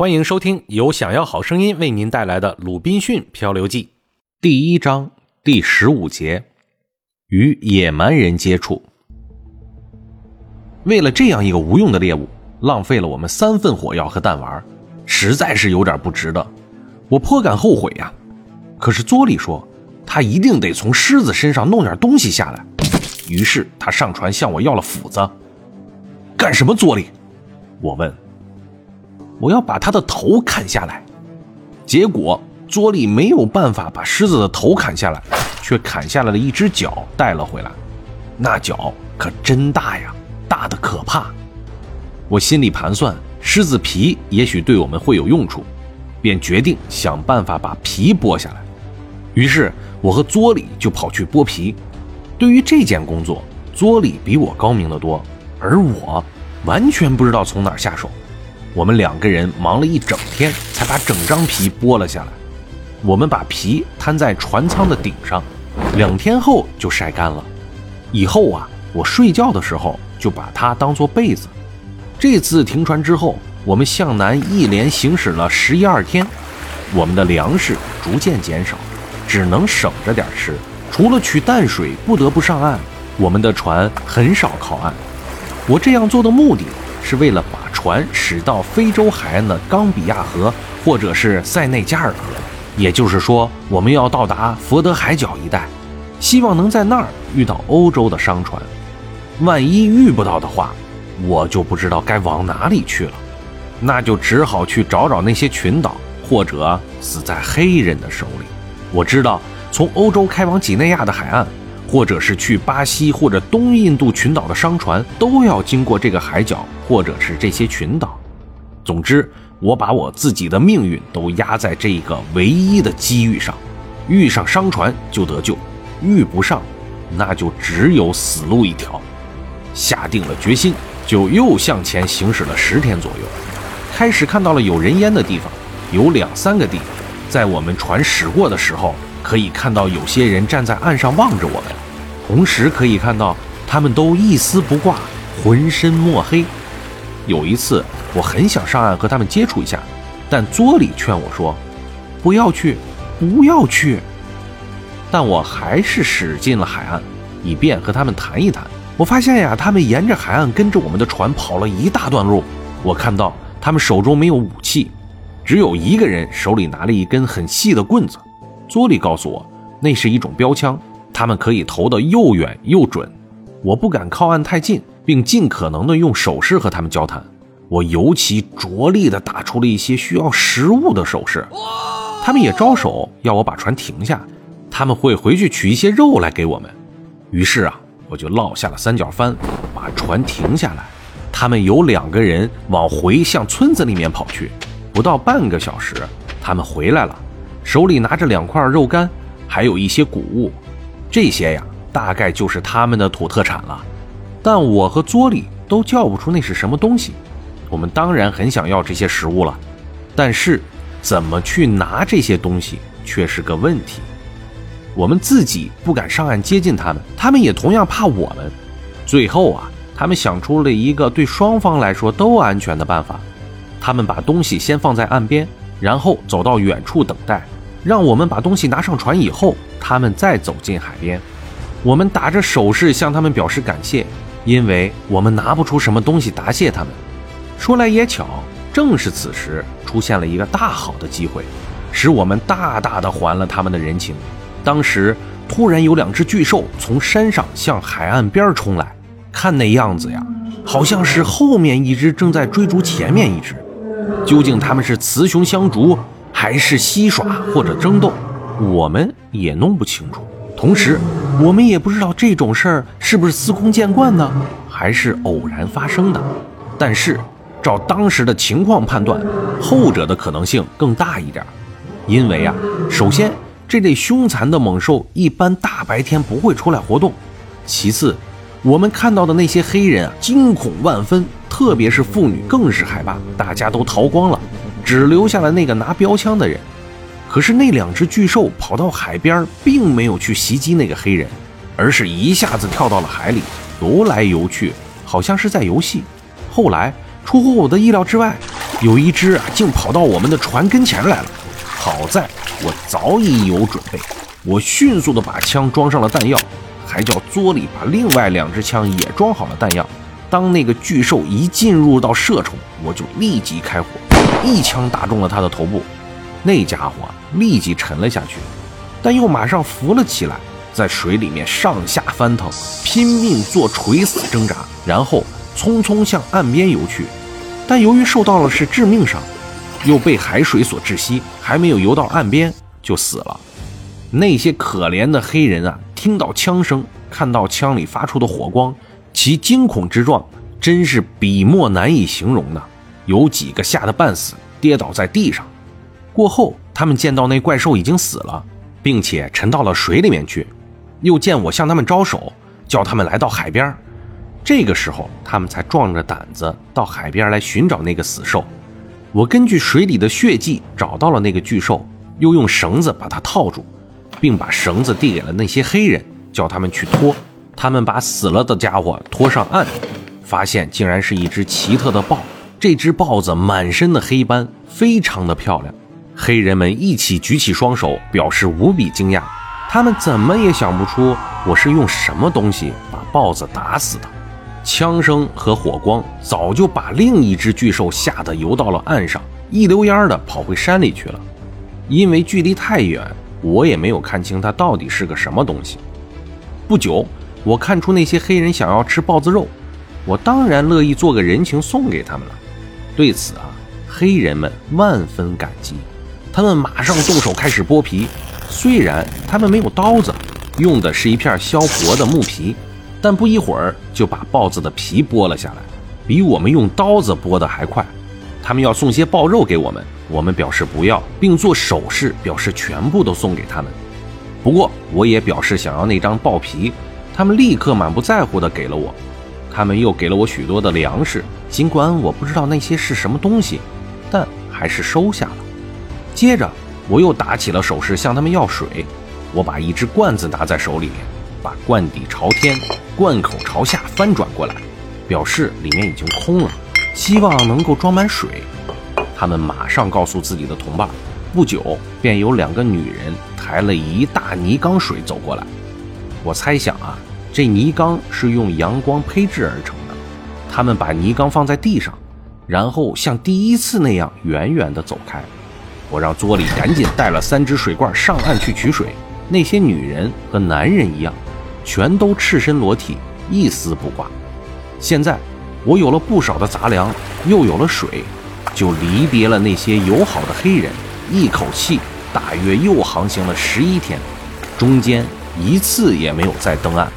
欢迎收听由想要好声音为您带来的《鲁滨逊漂流记》第一章第十五节：与野蛮人接触。为了这样一个无用的猎物，浪费了我们三份火药和弹丸，实在是有点不值得。我颇感后悔呀。可是佐里说，他一定得从狮子身上弄点东西下来。于是他上船向我要了斧子。干什么，佐里？我问。我要把他的头砍下来，结果佐里没有办法把狮子的头砍下来，却砍下来了一只脚带了回来。那脚可真大呀，大的可怕。我心里盘算，狮子皮也许对我们会有用处，便决定想办法把皮剥下来。于是我和佐里就跑去剥皮。对于这件工作，佐里比我高明得多，而我完全不知道从哪下手。我们两个人忙了一整天，才把整张皮剥了下来。我们把皮摊在船舱的顶上，两天后就晒干了。以后啊，我睡觉的时候就把它当做被子。这次停船之后，我们向南一连行驶了十一二天，我们的粮食逐渐减少，只能省着点吃。除了取淡水不得不上岸，我们的船很少靠岸。我这样做的目的是为了把。船驶到非洲海岸的冈比亚河，或者是塞内加尔河，也就是说，我们要到达佛得海角一带，希望能在那儿遇到欧洲的商船。万一遇不到的话，我就不知道该往哪里去了，那就只好去找找那些群岛，或者死在黑人的手里。我知道，从欧洲开往几内亚的海岸。或者是去巴西或者东印度群岛的商船，都要经过这个海角，或者是这些群岛。总之，我把我自己的命运都压在这个唯一的机遇上：遇上商船就得救，遇不上，那就只有死路一条。下定了决心，就又向前行驶了十天左右。开始看到了有人烟的地方，有两三个地方，在我们船驶过的时候。可以看到有些人站在岸上望着我们，同时可以看到他们都一丝不挂，浑身墨黑。有一次，我很想上岸和他们接触一下，但佐里劝我说：“不要去，不要去。”但我还是驶进了海岸，以便和他们谈一谈。我发现呀，他们沿着海岸跟着我们的船跑了一大段路。我看到他们手中没有武器，只有一个人手里拿了一根很细的棍子。佐里告诉我，那是一种标枪，他们可以投得又远又准。我不敢靠岸太近，并尽可能的用手势和他们交谈。我尤其着力的打出了一些需要食物的手势。他们也招手要我把船停下，他们会回去取一些肉来给我们。于是啊，我就落下了三角帆，把船停下来。他们有两个人往回向村子里面跑去。不到半个小时，他们回来了。手里拿着两块肉干，还有一些谷物，这些呀，大概就是他们的土特产了。但我和佐里都叫不出那是什么东西。我们当然很想要这些食物了，但是怎么去拿这些东西却是个问题。我们自己不敢上岸接近他们，他们也同样怕我们。最后啊，他们想出了一个对双方来说都安全的办法，他们把东西先放在岸边。然后走到远处等待，让我们把东西拿上船以后，他们再走进海边。我们打着手势向他们表示感谢，因为我们拿不出什么东西答谢他们。说来也巧，正是此时出现了一个大好的机会，使我们大大的还了他们的人情。当时突然有两只巨兽从山上向海岸边冲来，看那样子呀，好像是后面一只正在追逐前面一只。究竟他们是雌雄相逐，还是嬉耍或者争斗，我们也弄不清楚。同时，我们也不知道这种事儿是不是司空见惯呢，还是偶然发生的。但是，照当时的情况判断，后者的可能性更大一点。因为啊，首先，这类凶残的猛兽一般大白天不会出来活动；其次，我们看到的那些黑人啊，惊恐万分。特别是妇女更是害怕，大家都逃光了，只留下了那个拿标枪的人。可是那两只巨兽跑到海边，并没有去袭击那个黑人，而是一下子跳到了海里，游来游去，好像是在游戏。后来出乎我的意料之外，有一只啊，竟跑到我们的船跟前来了。好在我早已有准备，我迅速的把枪装上了弹药，还叫佐里把另外两支枪也装好了弹药。当那个巨兽一进入到射程，我就立即开火，一枪打中了他的头部。那家伙立即沉了下去，但又马上浮了起来，在水里面上下翻腾，拼命做垂死挣扎，然后匆匆向岸边游去。但由于受到了是致命伤，又被海水所窒息，还没有游到岸边就死了。那些可怜的黑人啊，听到枪声，看到枪里发出的火光，其惊恐之状真是笔墨难以形容的。有几个吓得半死，跌倒在地上。过后，他们见到那怪兽已经死了，并且沉到了水里面去，又见我向他们招手，叫他们来到海边。这个时候，他们才壮着胆子到海边来寻找那个死兽。我根据水里的血迹找到了那个巨兽，又用绳子把它套住，并把绳子递给了那些黑人，叫他们去拖。他们把死了的家伙拖上岸，发现竟然是一只奇特的豹。这只豹子满身的黑斑，非常的漂亮。黑人们一起举起双手，表示无比惊讶。他们怎么也想不出我是用什么东西把豹子打死的。枪声和火光早就把另一只巨兽吓得游到了岸上，一溜烟的跑回山里去了。因为距离太远，我也没有看清它到底是个什么东西。不久，我看出那些黑人想要吃豹子肉，我当然乐意做个人情送给他们了。对此啊，黑人们万分感激。他们马上动手开始剥皮，虽然他们没有刀子，用的是一片削薄的木皮，但不一会儿就把豹子的皮剥了下来，比我们用刀子剥的还快。他们要送些豹肉给我们，我们表示不要，并做手势表示全部都送给他们。不过我也表示想要那张豹皮，他们立刻满不在乎的给了我。他们又给了我许多的粮食，尽管我不知道那些是什么东西，但还是收下了。接着，我又打起了手势，向他们要水。我把一只罐子拿在手里，把罐底朝天，罐口朝下翻转过来，表示里面已经空了，希望能够装满水。他们马上告诉自己的同伴，不久便有两个女人抬了一大泥缸水走过来。我猜想啊，这泥缸是用阳光胚制而成的。他们把泥缸放在地上，然后像第一次那样远远地走开。我让佐里赶紧带了三只水罐上岸去取水。那些女人和男人一样，全都赤身裸体，一丝不挂。现在我有了不少的杂粮，又有了水，就离别了那些友好的黑人，一口气大约又航行了十一天，中间一次也没有再登岸。